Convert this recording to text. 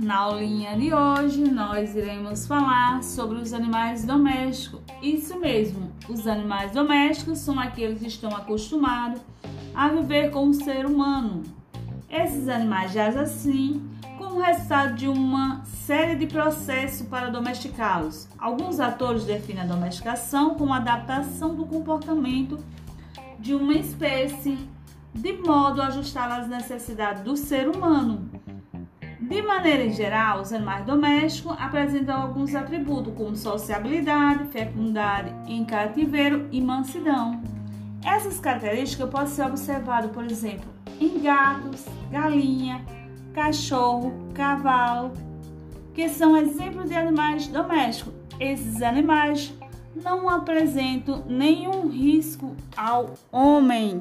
Na aulinha de hoje, nós iremos falar sobre os animais domésticos. Isso mesmo, os animais domésticos são aqueles que estão acostumados a viver com o ser humano. Esses animais jazem assim como resultado de uma série de processos para domesticá-los. Alguns atores definem a domesticação como adaptação do comportamento de uma espécie de modo a ajustar às necessidades do ser humano. De maneira geral, os animais domésticos apresentam alguns atributos como sociabilidade, fecundidade em cativeiro e mansidão. Essas características podem ser observadas, por exemplo, em gatos, galinha, cachorro, cavalo, que são exemplos de animais domésticos. Esses animais não apresentam nenhum risco ao homem.